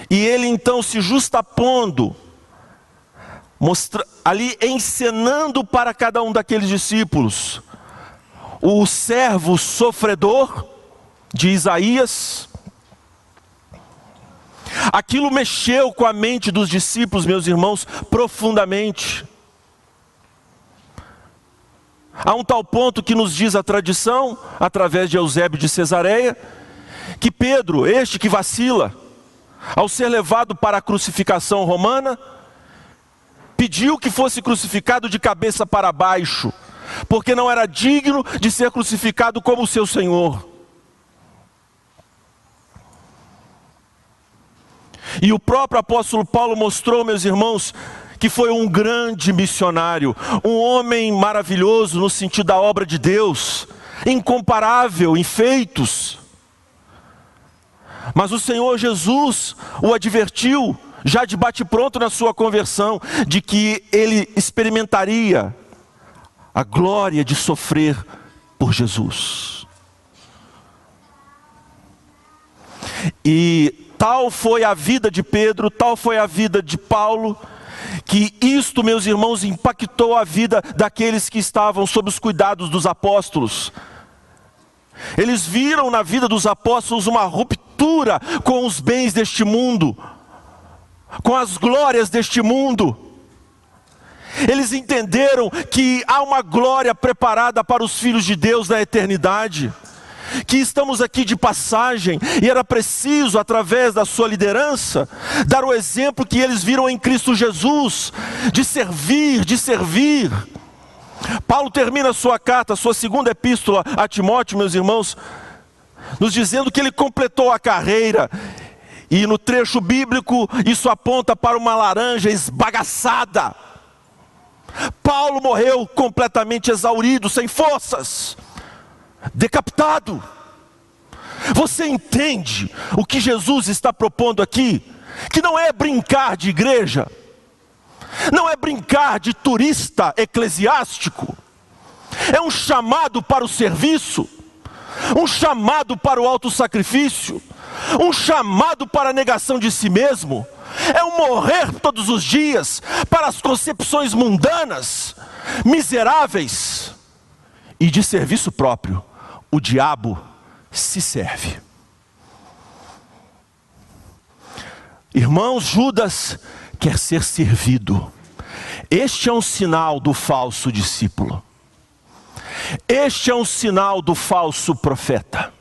S1: e ele então se justapondo, mostra, ali encenando para cada um daqueles discípulos o servo sofredor de Isaías. Aquilo mexeu com a mente dos discípulos, meus irmãos, profundamente. A um tal ponto que nos diz a tradição, através de Eusébio de Cesareia, que Pedro, este que vacila, ao ser levado para a crucificação romana, pediu que fosse crucificado de cabeça para baixo, porque não era digno de ser crucificado como o seu Senhor. E o próprio apóstolo Paulo mostrou, meus irmãos, que foi um grande missionário, um homem maravilhoso no sentido da obra de Deus, incomparável em feitos. Mas o Senhor Jesus o advertiu, já de bate-pronto na sua conversão, de que ele experimentaria a glória de sofrer por Jesus. E tal foi a vida de Pedro, tal foi a vida de Paulo, que isto, meus irmãos, impactou a vida daqueles que estavam sob os cuidados dos apóstolos. Eles viram na vida dos apóstolos uma ruptura com os bens deste mundo, com as glórias deste mundo. Eles entenderam que há uma glória preparada para os filhos de Deus na eternidade. Que estamos aqui de passagem e era preciso, através da sua liderança, dar o exemplo que eles viram em Cristo Jesus, de servir, de servir Paulo termina a sua carta, a sua segunda epístola a Timóteo, meus irmãos, nos dizendo que ele completou a carreira. E no trecho bíblico, isso aponta para uma laranja esbagaçada. Paulo morreu completamente exaurido, sem forças, decapitado. Você entende o que Jesus está propondo aqui? Que não é brincar de igreja não é brincar de turista eclesiástico, é um chamado para o serviço, um chamado para o autossacrifício, um chamado para a negação de si mesmo, é um morrer todos os dias para as concepções mundanas, miseráveis e de serviço próprio. O diabo se serve. Irmãos, Judas quer ser servido. Este é um sinal do falso discípulo. Este é um sinal do falso profeta.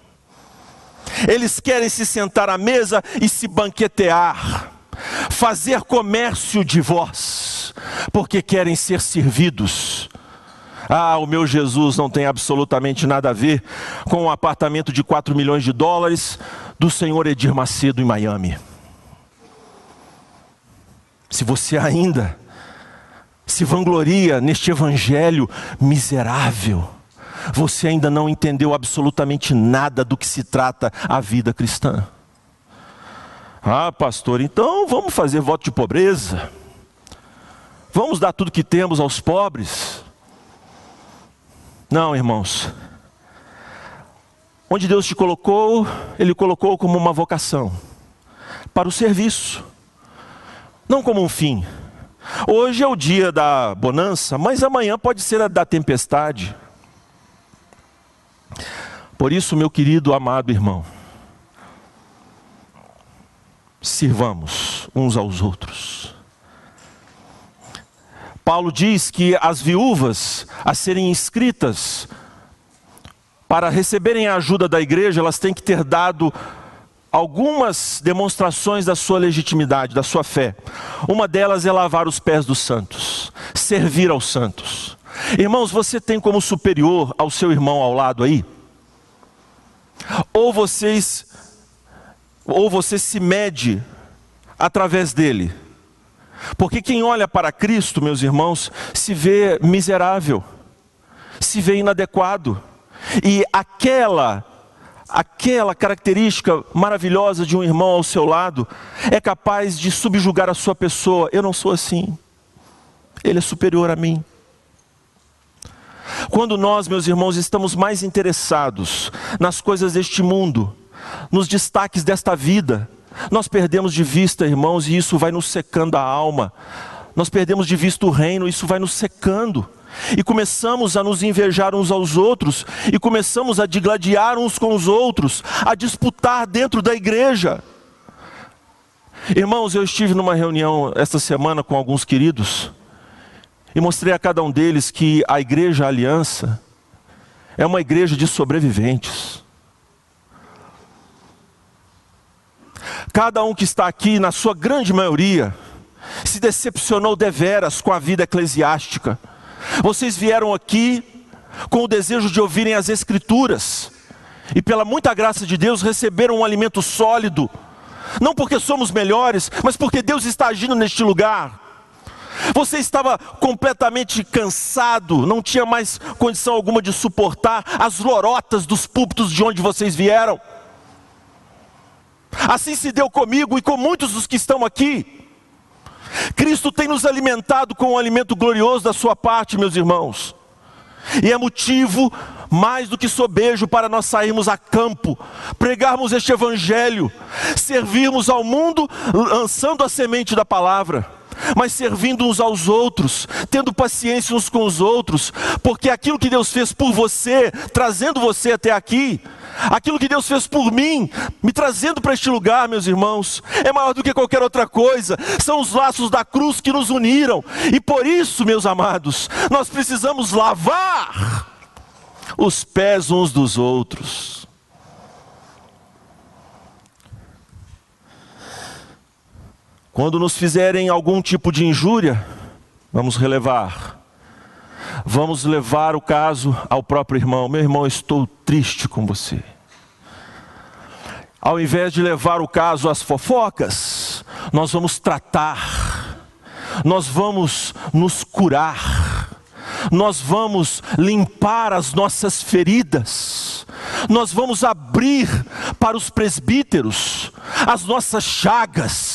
S1: Eles querem se sentar à mesa e se banquetear, fazer comércio de vós, porque querem ser servidos. Ah, o meu Jesus não tem absolutamente nada a ver com um apartamento de 4 milhões de dólares do senhor Edir Macedo em Miami. Se você ainda se vangloria neste evangelho miserável, você ainda não entendeu absolutamente nada do que se trata a vida cristã. Ah, pastor, então vamos fazer voto de pobreza. Vamos dar tudo que temos aos pobres. Não, irmãos. Onde Deus te colocou, Ele colocou como uma vocação para o serviço, não como um fim. Hoje é o dia da bonança, mas amanhã pode ser a da tempestade. Por isso, meu querido amado irmão, sirvamos uns aos outros. Paulo diz que as viúvas a serem inscritas para receberem a ajuda da igreja, elas têm que ter dado algumas demonstrações da sua legitimidade, da sua fé. Uma delas é lavar os pés dos santos, servir aos santos. Irmãos, você tem como superior ao seu irmão ao lado aí? Ou vocês ou você se mede através dele? Porque quem olha para Cristo, meus irmãos, se vê miserável, se vê inadequado. E aquela aquela característica maravilhosa de um irmão ao seu lado é capaz de subjugar a sua pessoa. Eu não sou assim. Ele é superior a mim. Quando nós, meus irmãos, estamos mais interessados nas coisas deste mundo, nos destaques desta vida, nós perdemos de vista, irmãos, e isso vai nos secando a alma. Nós perdemos de vista o reino, isso vai nos secando. E começamos a nos invejar uns aos outros, e começamos a digladiar uns com os outros, a disputar dentro da igreja. Irmãos, eu estive numa reunião esta semana com alguns queridos, e mostrei a cada um deles que a igreja Aliança é uma igreja de sobreviventes. Cada um que está aqui, na sua grande maioria, se decepcionou deveras com a vida eclesiástica. Vocês vieram aqui com o desejo de ouvirem as Escrituras, e pela muita graça de Deus receberam um alimento sólido, não porque somos melhores, mas porque Deus está agindo neste lugar. Você estava completamente cansado, não tinha mais condição alguma de suportar as lorotas dos púlpitos de onde vocês vieram. Assim se deu comigo e com muitos dos que estão aqui. Cristo tem nos alimentado com um alimento glorioso da sua parte, meus irmãos. E é motivo mais do que sobejo para nós sairmos a campo, pregarmos este evangelho, servirmos ao mundo lançando a semente da palavra mas servindo uns aos outros, tendo paciência uns com os outros, porque aquilo que Deus fez por você, trazendo você até aqui, aquilo que Deus fez por mim, me trazendo para este lugar, meus irmãos, é maior do que qualquer outra coisa, são os laços da cruz que nos uniram, e por isso, meus amados, nós precisamos lavar os pés uns dos outros. Quando nos fizerem algum tipo de injúria, vamos relevar. Vamos levar o caso ao próprio irmão. Meu irmão, estou triste com você. Ao invés de levar o caso às fofocas, nós vamos tratar, nós vamos nos curar, nós vamos limpar as nossas feridas, nós vamos abrir para os presbíteros as nossas chagas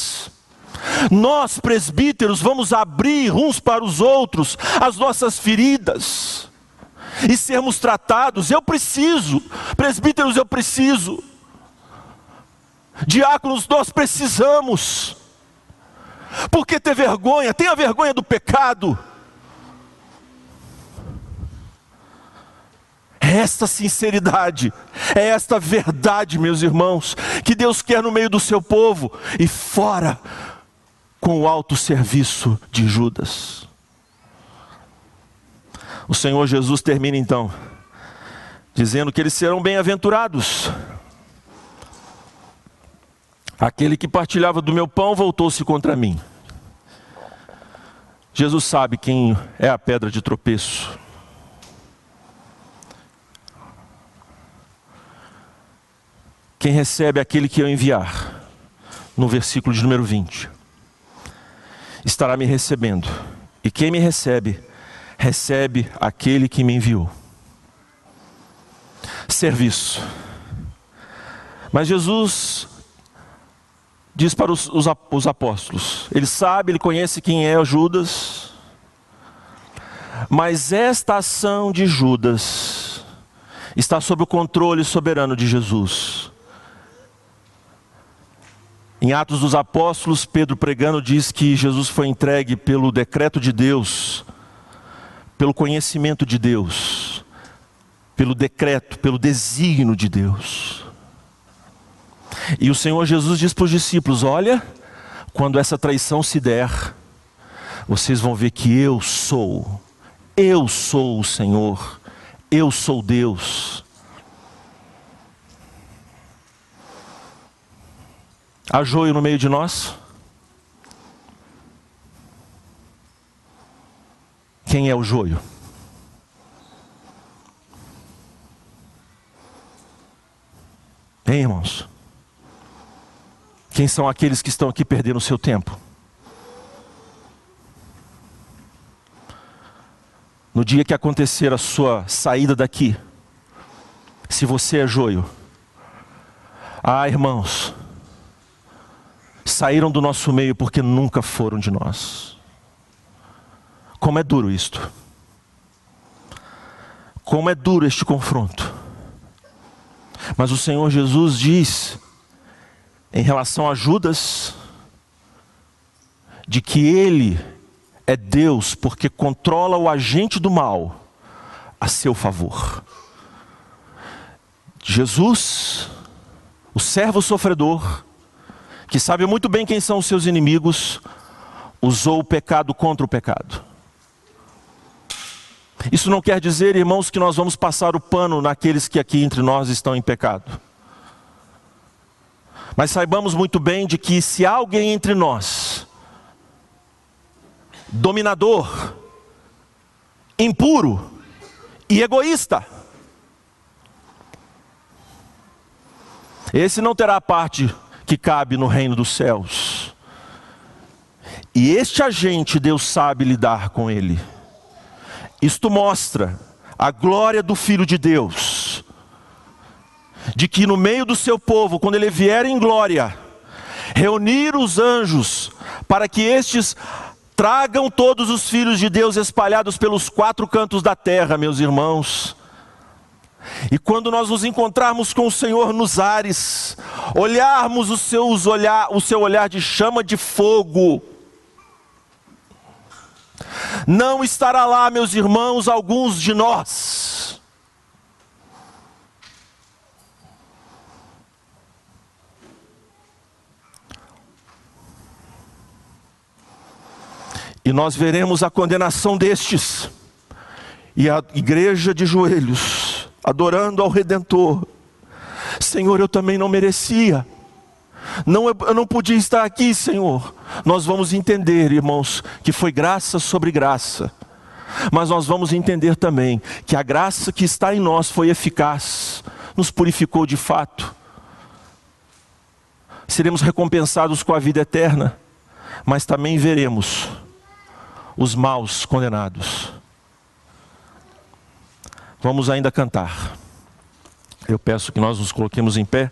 S1: nós, presbíteros, vamos abrir uns para os outros as nossas feridas e sermos tratados. Eu preciso, presbíteros, eu preciso, diáconos, nós precisamos. Por que ter vergonha? Tenha vergonha do pecado. É esta sinceridade, é esta verdade, meus irmãos, que Deus quer no meio do seu povo e fora com o alto serviço de Judas. O Senhor Jesus termina então dizendo que eles serão bem-aventurados. Aquele que partilhava do meu pão voltou-se contra mim. Jesus sabe quem é a pedra de tropeço. Quem recebe aquele que eu enviar, no versículo de número 20, estará me recebendo. E quem me recebe, recebe aquele que me enviou serviço. Mas Jesus diz para os, os, os, apóstolos: ele sabe, ele conhece quem é Judas, mas esta ação de Judas está sob o controle soberano de Jesus. Em Atos dos Apóstolos, Pedro pregando diz que Jesus foi entregue pelo decreto de Deus, pelo conhecimento de Deus pelo decreto, pelo desígnio de Deus. E o Senhor Jesus diz para os discípulos: Olha, quando essa traição se der, vocês vão ver que eu sou, eu sou o Senhor, eu sou Deus. Há joio no meio de nós? Quem é o joio? Hein, irmãos? Quem são aqueles que estão aqui perdendo o seu tempo? No dia que acontecer a sua saída daqui, se você é joio, ah, irmãos, saíram do nosso meio porque nunca foram de nós. Como é duro isto. Como é duro este confronto. Mas o Senhor Jesus diz, em relação a Judas, de que ele é Deus porque controla o agente do mal a seu favor. Jesus, o servo sofredor, que sabe muito bem quem são os seus inimigos, usou o pecado contra o pecado. Isso não quer dizer, irmãos, que nós vamos passar o pano naqueles que aqui entre nós estão em pecado. Mas saibamos muito bem de que se alguém entre nós, dominador, impuro e egoísta, esse não terá parte que cabe no reino dos céus. E este agente Deus sabe lidar com ele. Isto mostra a glória do Filho de Deus, de que no meio do seu povo, quando ele vier em glória, reunir os anjos para que estes tragam todos os filhos de Deus espalhados pelos quatro cantos da terra, meus irmãos. E quando nós nos encontrarmos com o Senhor nos ares, olharmos o, seus olhar, o seu olhar de chama de fogo, não estará lá, meus irmãos, alguns de nós. E nós veremos a condenação destes, e a igreja de joelhos, adorando ao Redentor. Senhor, eu também não merecia. Não, eu não podia estar aqui, Senhor. Nós vamos entender, irmãos, que foi graça sobre graça. Mas nós vamos entender também que a graça que está em nós foi eficaz, nos purificou de fato. Seremos recompensados com a vida eterna, mas também veremos os maus condenados. Vamos ainda cantar. Eu peço que nós nos coloquemos em pé.